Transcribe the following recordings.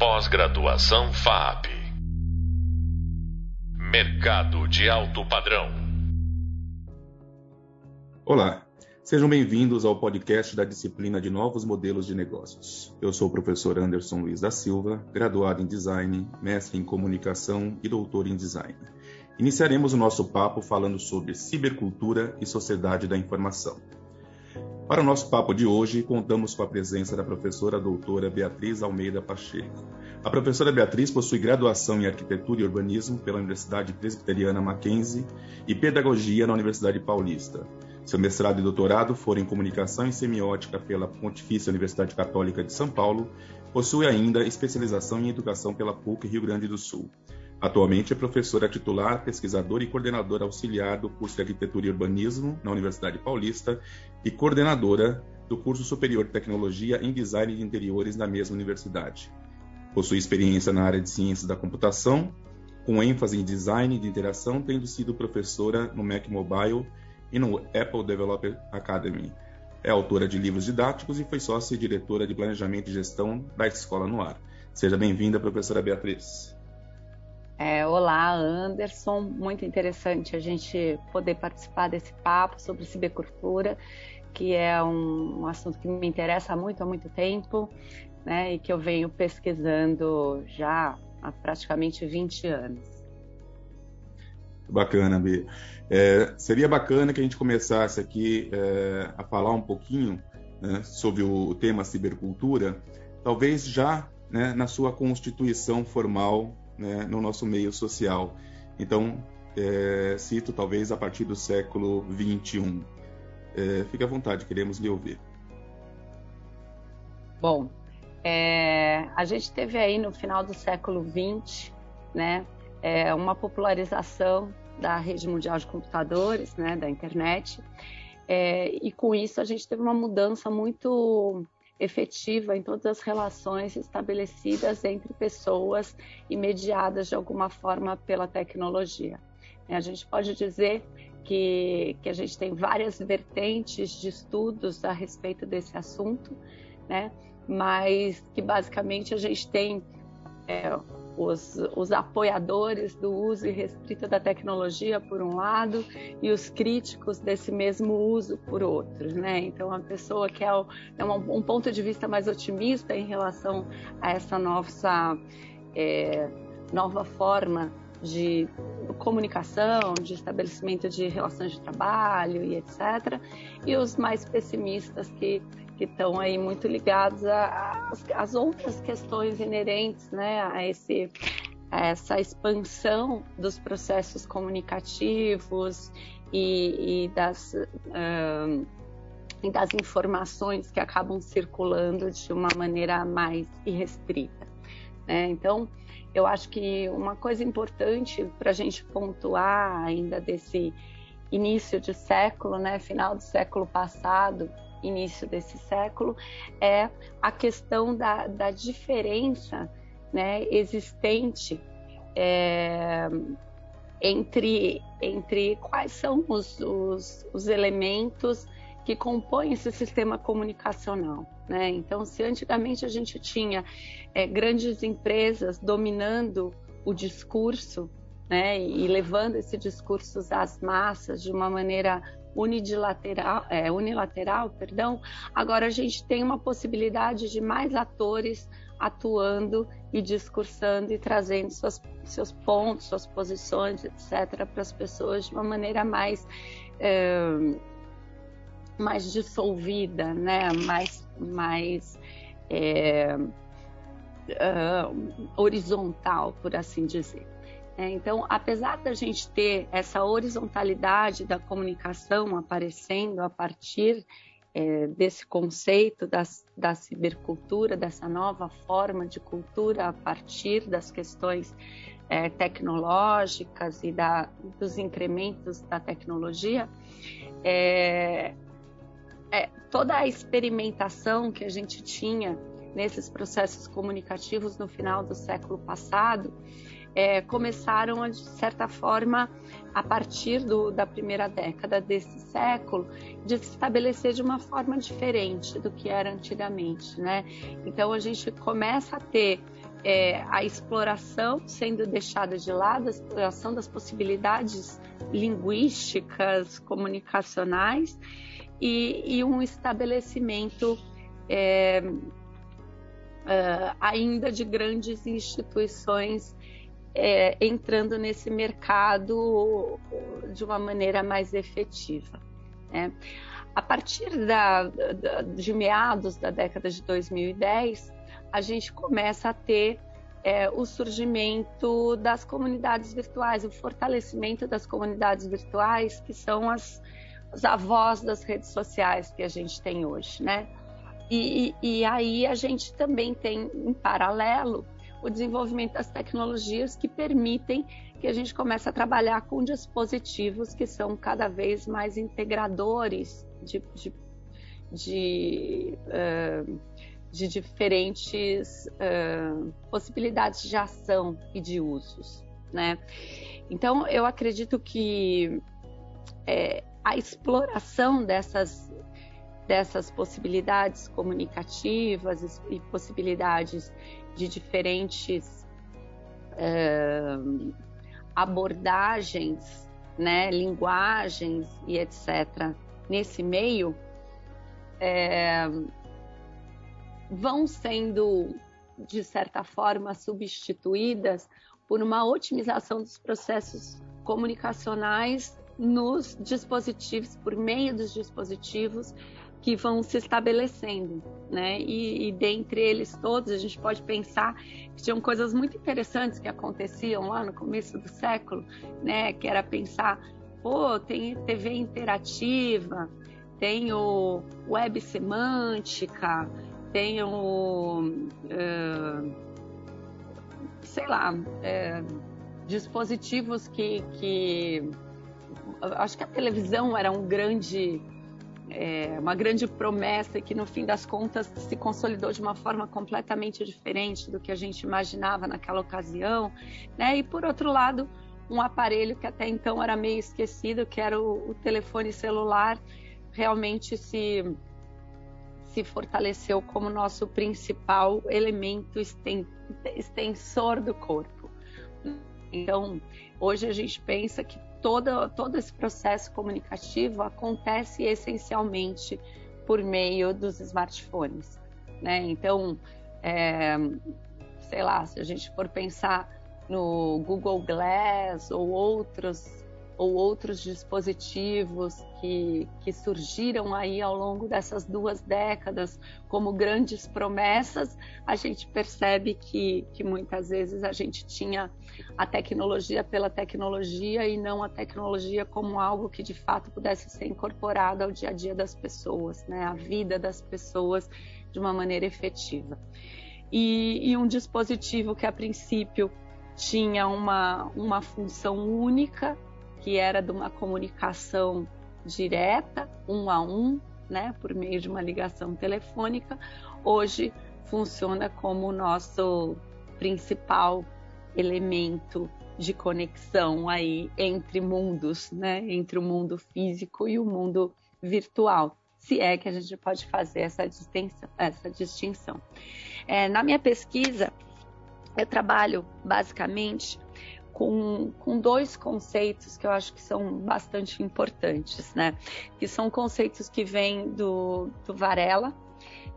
Pós-graduação FAP. Mercado de alto padrão. Olá, sejam bem-vindos ao podcast da disciplina de Novos Modelos de Negócios. Eu sou o professor Anderson Luiz da Silva, graduado em Design, mestre em Comunicação e doutor em Design. Iniciaremos o nosso papo falando sobre cibercultura e sociedade da informação. Para o nosso papo de hoje, contamos com a presença da professora doutora Beatriz Almeida Pacheco. A professora Beatriz possui graduação em Arquitetura e Urbanismo pela Universidade Presbiteriana Mackenzie e Pedagogia na Universidade Paulista. Seu mestrado e doutorado foram em Comunicação e Semiótica pela Pontifícia Universidade Católica de São Paulo. Possui ainda especialização em Educação pela PUC Rio Grande do Sul. Atualmente é professora titular, pesquisadora e coordenadora auxiliar do curso de Arquitetura e Urbanismo na Universidade Paulista e coordenadora do curso superior de Tecnologia em Design de Interiores na mesma universidade. Possui experiência na área de Ciências da Computação, com ênfase em Design de Interação, tendo sido professora no Mac Mobile e no Apple Developer Academy. É autora de livros didáticos e foi sócia e diretora de Planejamento e Gestão da Escola no Ar. Seja bem-vinda, professora Beatriz. É, olá, Anderson. Muito interessante a gente poder participar desse papo sobre cibercultura, que é um, um, assunto que me interessa muito há muito tempo, né, e que eu venho pesquisando já há praticamente 20 anos. Bacana, Bia. É, seria bacana que a gente começasse aqui é, a falar um pouquinho né, sobre o, tema cibercultura, talvez já né, na sua constituição formal né, no nosso meio social. Então, é, cito talvez a partir do século XXI. É, fique à vontade, queremos lhe ouvir. Bom, é, a gente teve aí no final do século XX, né, é, uma popularização da rede mundial de computadores, né, da internet, é, e com isso a gente teve uma mudança muito efetiva em todas as relações estabelecidas entre pessoas e mediadas de alguma forma pela tecnologia. É, a gente pode dizer que, que a gente tem várias vertentes de estudos a respeito desse assunto, né? mas que basicamente a gente tem é, os, os apoiadores do uso irrestrito da tecnologia, por um lado, e os críticos desse mesmo uso, por outro. Né? Então, a pessoa que é, o, é um, um, ponto de vista mais otimista em relação a essa nossa é, nova forma de comunicação, de estabelecimento de relações de trabalho e etc. E os mais pessimistas que que estão aí muito ligados às outras questões inerentes né, a, esse, a essa expansão dos processos comunicativos e, e das, e das informações que acabam circulando de uma maneira mais irrestrita. Né? Então, eu acho que uma coisa importante para a gente pontuar ainda desse início de século, né, final do século passado, início desse século, é a questão da, da diferença né, existente é, entre, entre quais são os, os, os, elementos que compõem esse sistema comunicacional. Né? Então, se antigamente a gente tinha é, grandes empresas dominando o discurso né, e levando esse discurso às massas de uma maneira unilateral, é, unilateral, perdão, agora a gente tem uma possibilidade de mais atores atuando e discursando e trazendo suas, seus pontos, suas posições, etc., para as pessoas de uma maneira mais é, mais dissolvida, né? mais, mais é, horizontal, por assim dizer. É, então, apesar da gente ter essa horizontalidade da comunicação aparecendo a partir é, desse conceito da, da cibercultura, dessa nova forma de cultura a partir das questões é, tecnológicas e da, dos incrementos da tecnologia, é, é, toda a experimentação que a gente tinha nesses processos comunicativos no final do século passado é, começaram, de certa forma, a partir do, da primeira década desse século, de se estabelecer de uma forma diferente do que era antigamente, né? Então a gente começa a ter é, a exploração sendo deixada de lado, a exploração das possibilidades linguísticas, comunicacionais e, e um estabelecimento é, uh, ainda de grandes instituições é, entrando nesse mercado de uma maneira mais efetiva. Né? A partir da, da, de meados da década de 2010, a gente começa a ter é, o surgimento das comunidades virtuais, o fortalecimento das comunidades virtuais, que são as, as avós das redes sociais que a gente tem hoje, né? E, e, aí a gente também tem, em paralelo, o desenvolvimento das tecnologias que permitem que a gente comece a trabalhar com dispositivos que são cada vez mais integradores de, de, de, uh, de diferentes uh, possibilidades de ação e de usos. Né? Então, eu acredito que é, a exploração dessas dessas possibilidades comunicativas e possibilidades de diferentes uh, abordagens, né, linguagens e etc. nesse meio é, vão sendo de certa forma substituídas por uma otimização dos processos comunicacionais nos dispositivos, por meio dos dispositivos que vão se estabelecendo, né? E, e, dentre eles todos, a gente pode pensar que tinham coisas muito interessantes que aconteciam lá no começo do século, né? Que era pensar, pô, tem TV interativa, tem o web semântica, tem o, uh, sei lá, uh, dispositivos que, que acho que a televisão era um grande é, uma grande promessa que no fim das contas se consolidou de uma forma completamente diferente do que a gente imaginava naquela ocasião, né? E por outro lado, um aparelho que até então era meio esquecido, que era o, o telefone celular, realmente se se fortaleceu como nosso principal elemento extensor do corpo. Então, hoje a gente pensa que todo, todo esse processo comunicativo acontece essencialmente por meio dos smartphones. Né? Então, é, sei lá, se a gente for pensar no Google Glass ou outros ou outros dispositivos que, que surgiram aí ao longo dessas duas décadas como grandes promessas, a gente percebe que, que muitas vezes a gente tinha a tecnologia pela tecnologia e não a tecnologia como algo que de fato pudesse ser incorporado ao dia a dia das pessoas, né? a vida das pessoas de uma maneira efetiva. E, e um dispositivo que a princípio tinha uma, uma função única que era de uma comunicação direta, um a um, né, por meio de uma ligação telefônica, hoje funciona como o nosso principal elemento de conexão aí entre mundos, né, entre o mundo físico e o mundo virtual, se é que a gente pode fazer essa distinção. Essa distinção. É, na minha pesquisa, eu trabalho basicamente com, com dois conceitos que eu acho que são bastante importantes, né? Que são conceitos que vêm do, do Varela,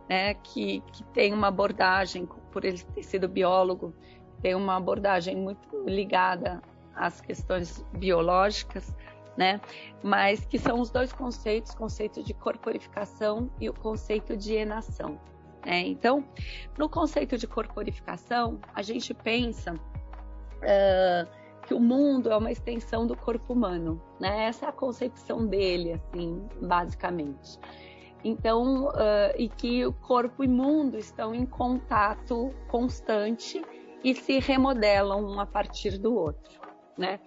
né? Que, que tem uma abordagem, por ele ter sido biólogo, tem uma abordagem muito ligada às questões biológicas, né? Mas que são os dois conceitos, o conceito de corporificação e o conceito de enação. Né? Então, no conceito de corporificação, a gente pensa que o mundo é uma extensão do corpo humano, né? Essa é a concepção dele, assim, basicamente. Então, uh, e que o corpo e mundo estão em contato constante e se remodelam um a partir do outro, né?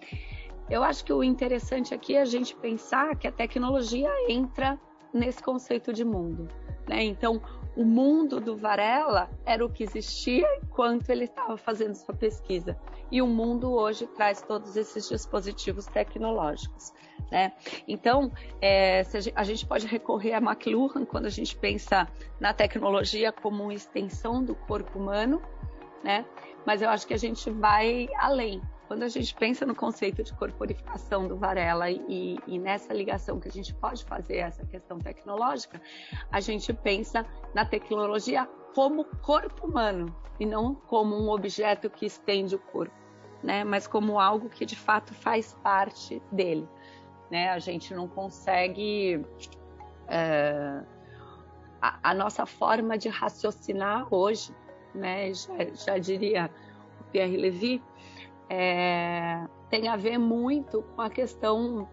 Eu acho que o interessante aqui é a gente pensar que a tecnologia entra nesse conceito de mundo, né? Então, o mundo do Varela era o que existia enquanto ele estava fazendo sua pesquisa. E o mundo hoje traz todos esses dispositivos tecnológicos. Né? Então, é, a gente pode recorrer a McLuhan quando a gente pensa na tecnologia como uma extensão do corpo humano, né? Mas eu acho que a gente vai além. Quando a gente pensa no conceito de corporificação do Varela e, e, nessa ligação que a gente pode fazer essa questão tecnológica, a gente pensa na tecnologia como corpo humano e não como um objeto que estende o corpo, né? Mas como algo que de fato faz parte dele, né? A gente não consegue é, a, a, nossa forma de raciocinar hoje, né? Já, já diria o Pierre Levy, é, tem a ver muito com a questão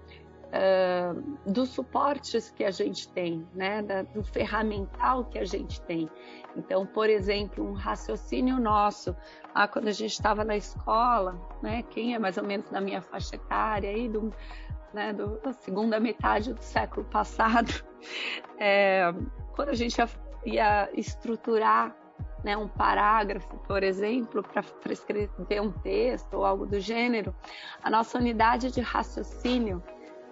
dos suportes que a gente tem, né, da, do ferramental que a gente tem. Então, por exemplo, um raciocínio nosso, ah, quando a gente estava na escola, né, quem é mais ou menos na minha faixa etária, aí do, né, do, da segunda metade do século passado, é, quando a gente ia, ia estruturar né, um parágrafo, por exemplo, para escrever um texto ou algo do gênero, a nossa unidade de raciocínio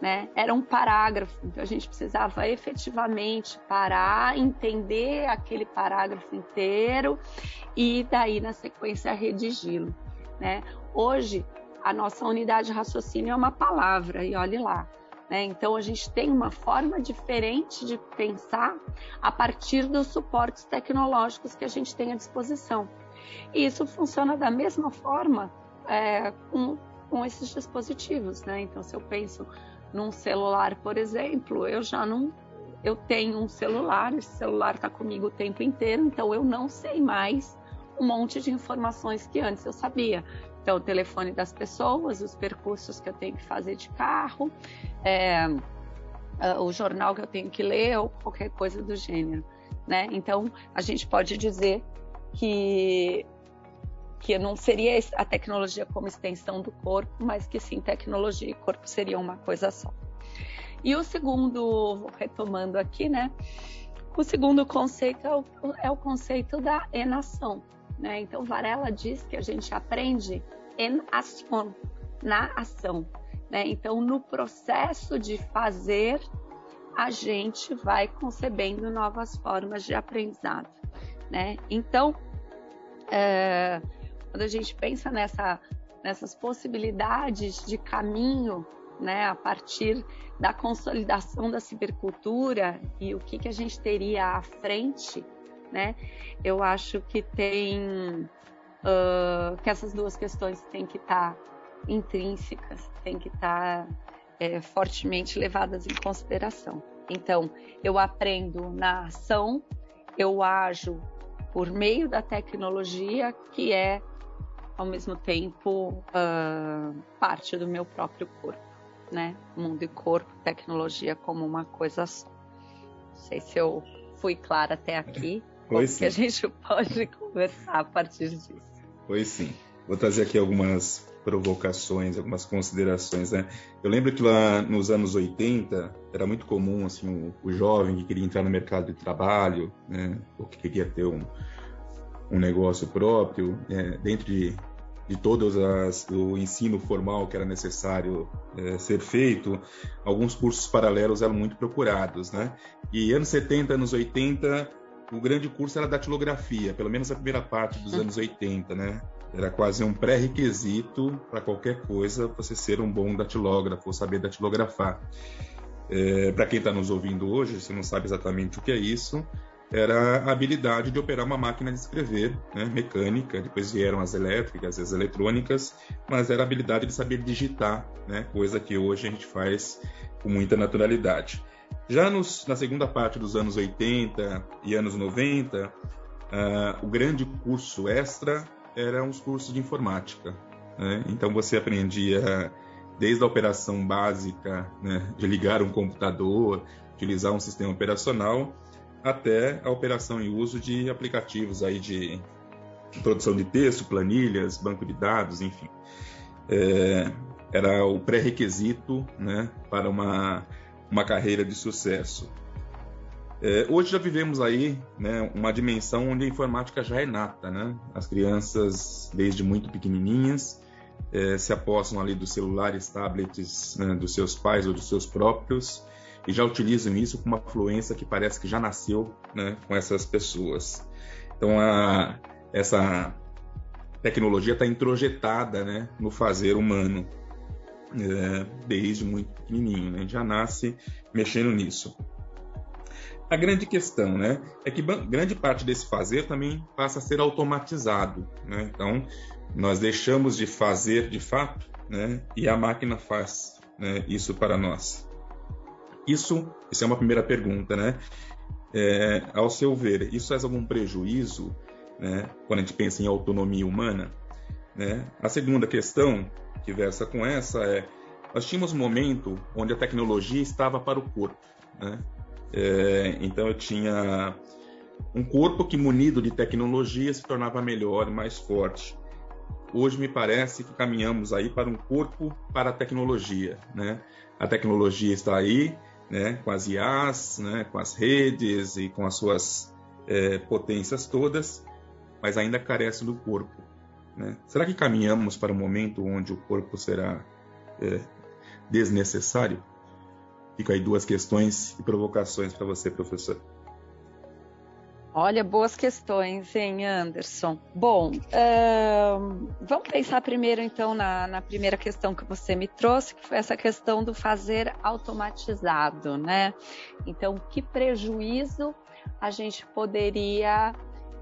né? Era um parágrafo, então a gente precisava efetivamente parar, entender aquele parágrafo inteiro e daí na sequência redigi-lo, né? Hoje a nossa unidade de raciocínio é uma palavra e olhe lá. Né? Então a gente tem uma forma diferente de pensar a partir dos suportes tecnológicos que a gente tem à disposição. E isso funciona da mesma forma é, com, com esses dispositivos. Né? Então, se eu penso num celular, por exemplo, eu já não. Eu tenho um celular, esse celular está comigo o tempo inteiro, então eu não sei mais um monte de informações que antes eu sabia. Então, o telefone das pessoas, os percursos que eu tenho que fazer de carro, é, o jornal que eu tenho que ler ou qualquer coisa do gênero. Né? Então, a gente pode dizer que que não seria a tecnologia como extensão do corpo, mas que sim, tecnologia e corpo seriam uma coisa só. E o segundo, retomando aqui, né? O segundo conceito é o, é o conceito da enação. Né? Então, Varela diz que a gente aprende em ação, na ação. Né? Então, no processo de fazer, a gente vai concebendo novas formas de aprendizado. Né? Então, é, quando a gente pensa nessa, nessas possibilidades de caminho, né, a partir da consolidação da cibercultura e o que, que a gente teria à frente, né, eu acho que tem uh, que essas duas questões têm que estar tá intrínsecas, têm que estar tá, é, fortemente levadas em consideração. Então, eu aprendo na ação, eu ajo por meio da tecnologia, que é ao mesmo tempo uh, parte do meu próprio corpo, né? Mundo e corpo, tecnologia como uma coisa só. Não sei se eu fui clara até aqui. Foi sim. que a gente pode conversar a partir disso. Foi sim. Vou trazer aqui algumas provocações, algumas considerações, né? Eu lembro que lá nos anos 80 era muito comum assim o, o jovem que queria entrar no mercado de trabalho, né, ou que queria ter um, um negócio próprio, é, dentro de, de todo as, o ensino formal que era necessário é, ser feito, alguns cursos paralelos eram muito procurados, né? E anos 70, anos 80, o grande curso era datilografia, pelo menos a primeira parte dos anos 80, né? Era quase um pré-requisito para qualquer coisa você ser um bom datilógrafo saber datilografar. É, para quem está nos ouvindo hoje, você não sabe exatamente o que é isso, era a habilidade de operar uma máquina de escrever, né, mecânica, depois vieram as elétricas, as eletrônicas, mas era a habilidade de saber digitar, né, coisa que hoje a gente faz com muita naturalidade. Já nos, na segunda parte dos anos 80 e anos 90, uh, ah, o grande curso extra eram os cursos de informática. Né? Então você aprendia desde a operação básica né, de ligar um computador, utilizar um sistema operacional, até a operação e uso de aplicativos aí de produção de texto, planilhas, banco de dados, enfim. É, era o pré-requisito né, para uma, uma carreira de sucesso. É, hoje já vivemos aí né, uma dimensão onde a informática já é nata. Né? As crianças, desde muito pequenininhas, é, se apossam ali dos celulares, tablets né, dos seus pais ou dos seus próprios e já utilizam isso com uma fluência que parece que já nasceu né, com essas pessoas. Então, a, essa tecnologia está introjetada né, no fazer humano é, desde muito pequenininho, né? já nasce mexendo nisso. A grande questão, né, é que grande parte desse fazer também passa a ser automatizado, né? Então, nós deixamos de fazer de fato, né, e a máquina faz né, isso para nós. Isso, isso é uma primeira pergunta, né? É, ao seu ver, isso faz algum prejuízo, né, quando a gente pensa em autonomia humana? Né? A segunda questão que versa com essa é: nós tínhamos um momento onde a tecnologia estava para o corpo, né? É, então eu tinha um corpo que munido de tecnologia se tornava melhor, mais forte. Hoje me parece que caminhamos aí para um corpo para a tecnologia, né? A tecnologia está aí, né? Com as IAs, né? Com as redes e com as suas é, potências todas, mas ainda carece do corpo. Né? Será que caminhamos para um momento onde o corpo será é, desnecessário? Fica aí duas questões e provocações para você, professor. Olha, boas questões, hein, Anderson? Bom, vamos pensar primeiro, então, na, na, primeira questão que você me trouxe, que foi essa questão do fazer automatizado, né? Então, que prejuízo a gente poderia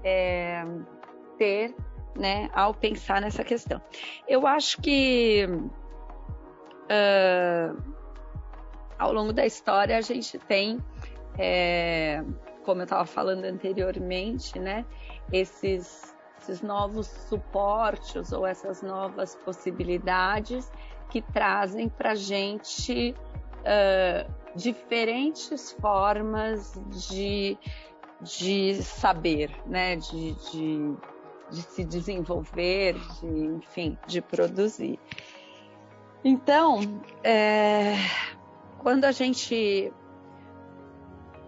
é, ter, né, ao pensar nessa questão? Eu acho que uh, ao longo da história a gente tem, é, como eu estava falando anteriormente, né, esses, esses novos suportes ou essas novas possibilidades que trazem para a gente uh, diferentes formas de, de saber, né, de, de, de se desenvolver, de, enfim, de produzir. Então, é, quando a gente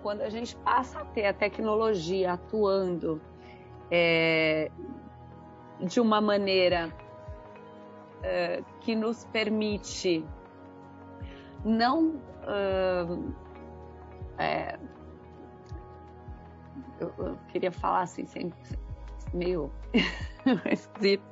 quando a gente passa a ter a tecnologia atuando é, de uma maneira é, que nos permite não é, eu, queria falar assim sem, meio esquisito.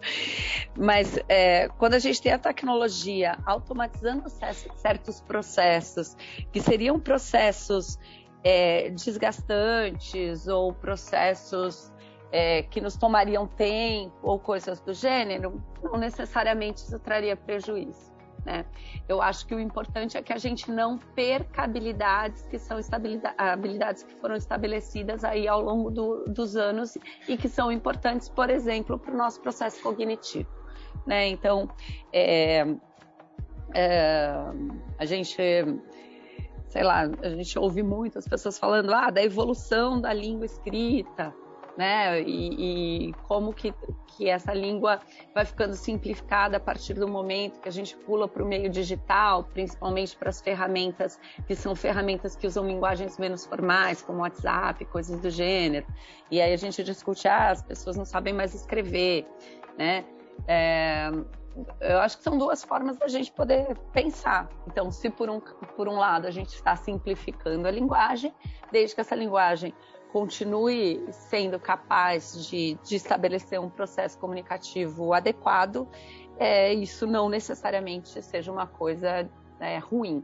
Mas é, quando a gente tem a tecnologia automatizando certos processos, que seriam processos é, desgastantes ou processos é, que nos tomariam tempo ou coisas do gênero, não necessariamente isso traria prejuízo. Né? Eu acho que o importante é que a gente não perca habilidades que são habilidades que foram estabelecidas aí ao longo do, dos anos e que são importantes, por exemplo, para o nosso processo cognitivo. Né? Então, é, é, a gente sei lá, a gente ouve muitas pessoas falando ah, da evolução da língua escrita, né? E, e, como que, que essa língua vai ficando simplificada a partir do momento que a gente pula para o meio digital, principalmente para as ferramentas que são ferramentas que usam linguagens menos formais, como WhatsApp, coisas do gênero. E aí a gente discute, ah, as pessoas não sabem mais escrever, né? É, eu acho que são duas formas da gente poder pensar. Então, se por um, por um lado a gente está simplificando a linguagem, desde que essa linguagem continue sendo capaz de, de estabelecer um processo comunicativo adequado, é, isso não necessariamente seja uma coisa é, ruim,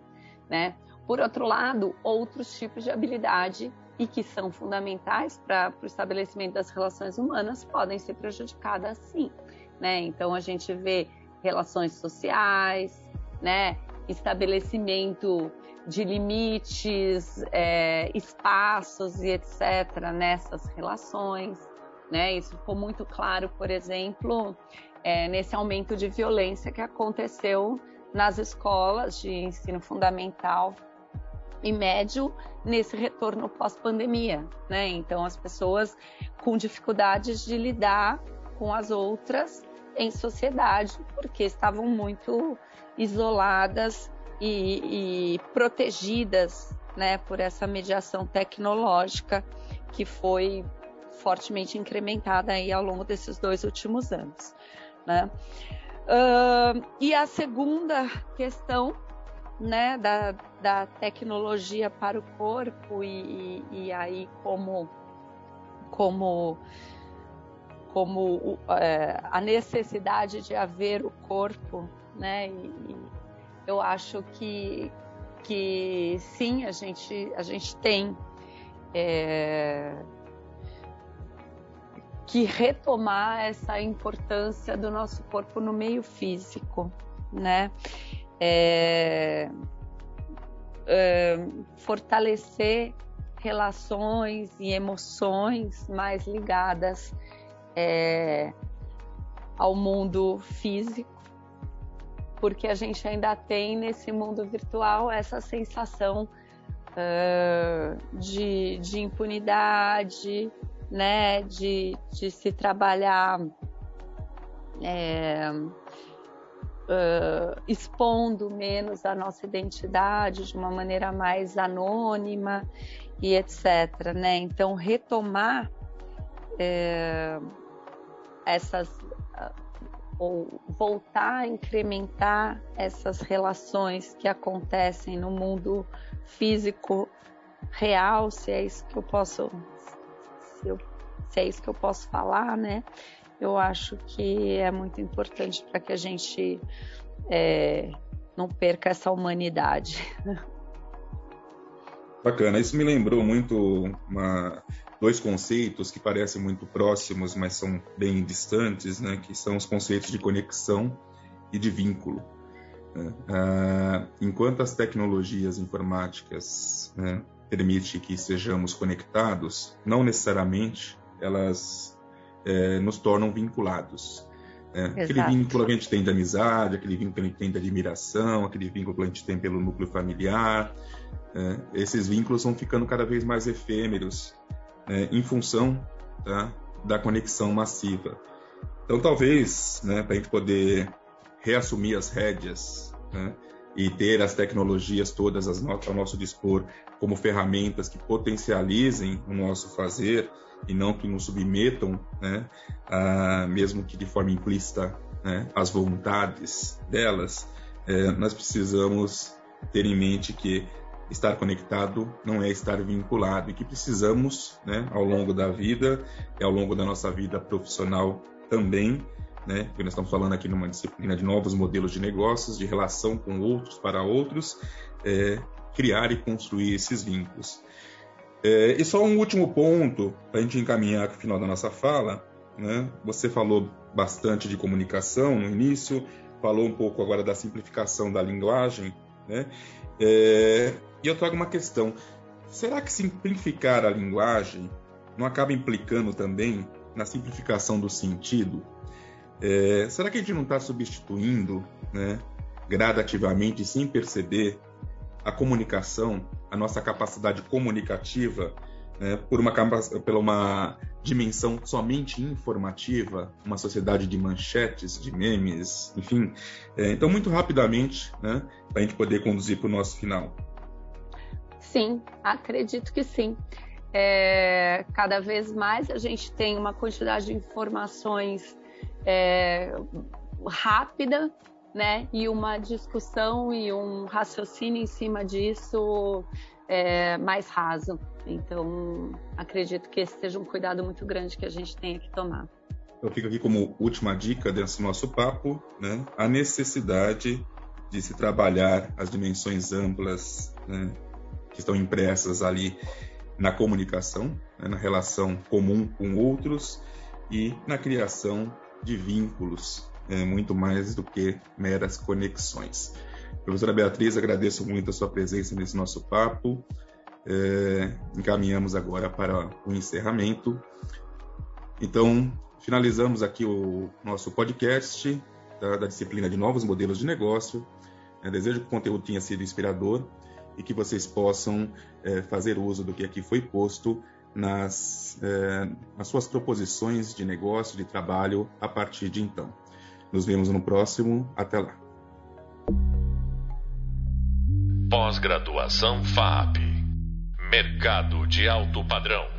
né? Por outro lado, outros tipos de habilidade e que são fundamentais para o estabelecimento das relações humanas podem ser prejudicadas sim, né? Então a gente vê relações sociais, né? Estabelecimento de limites, é, espaços e etc. nessas relações. Né? Isso ficou muito claro, por exemplo, é, nesse aumento de violência que aconteceu nas escolas de ensino fundamental e médio nesse retorno pós-pandemia, né? Então as pessoas com dificuldades de lidar com as outras em sociedade porque estavam muito isoladas e, e protegidas né, por essa mediação tecnológica que foi fortemente incrementada aí ao longo desses dois últimos anos. Né? Uh, e a segunda questão né, da, da tecnologia para o corpo e, e, e aí como, como como é, a necessidade de haver o corpo, né? E, eu acho que, que sim, a gente, a gente tem é, que retomar essa importância do nosso corpo no meio físico, né? É, é, fortalecer relações e emoções mais ligadas é, ao mundo físico, porque a gente ainda tem nesse mundo virtual essa sensação uh, de, de, impunidade, né, de, de se trabalhar é, uh, expondo menos a nossa identidade de uma maneira mais anônima e etc. Né? Então, retomar é, essas ou voltar a incrementar essas relações que acontecem no mundo físico real, se é isso que eu posso se, eu, se é isso que eu posso falar, né? Eu acho que é muito importante para que a gente é, não perca essa humanidade. Bacana. Isso me lembrou muito uma, dois conceitos que parecem muito próximos, mas são bem distantes, né? Que são os conceitos de conexão e de vínculo. Né? Ah, enquanto as tecnologias informáticas né, permitem que sejamos conectados, não necessariamente elas é, nos tornam vinculados. Né? Aquele vínculo que a gente tem de amizade, aquele vínculo que a gente tem de admiração, aquele vínculo que a gente tem pelo núcleo familiar, é, esses vínculos vão ficando cada vez mais efêmeros é, em função tá, da conexão massiva. Então, talvez, né, para a gente poder reassumir as rédeas né, e ter as tecnologias todas ao nosso dispor como ferramentas que potencializem o nosso fazer e não que nos submetam, né, a, mesmo que de forma implícita, né, às vontades delas, é, nós precisamos ter em mente que estar conectado não é estar vinculado e que precisamos, né, ao longo da vida e ao longo da nossa vida profissional também, né, porque nós estamos falando aqui numa disciplina de novos modelos de negócios, de relação com outros para outros, é, criar e construir esses vínculos. É, e só um último ponto para a gente encaminhar para o final da nossa fala, né? Você falou bastante de comunicação no início, falou um pouco agora da simplificação da linguagem, né? É, e eu trago uma questão: será que simplificar a linguagem não acaba implicando também na simplificação do sentido? É, será que a gente não está substituindo, né, gradativamente, sem perceber, a comunicação, a nossa capacidade comunicativa, né, por uma, pela uma dimensão somente informativa, uma sociedade de manchetes, de memes, enfim. É, então, muito rapidamente, né, para a gente poder conduzir para o nosso final. Sim, acredito que sim. É, cada vez mais a gente tem uma quantidade de informações é, rápida, né? E uma discussão e um raciocínio em cima disso é, mais raso. Então, acredito que esse seja um cuidado muito grande que a gente tenha que tomar. Eu fico aqui como última dica desse nosso papo, né? A necessidade de se trabalhar as dimensões amplas, né? que estão impressas ali na comunicação, né, na relação comum com outros e na criação de vínculos, é, muito mais do que meras conexões. Professora Beatriz, agradeço muito a sua presença nesse nosso papo. É, encaminhamos agora para o encerramento. Então, finalizamos aqui o nosso podcast da, da disciplina de novos modelos de negócio. É, desejo que o conteúdo tenha sido inspirador e que vocês possam é, fazer uso do que aqui foi posto nas, é, nas suas proposições de negócio, de trabalho a partir de então. Nos vemos no próximo. Até lá. Pós-graduação FAP Mercado de alto padrão.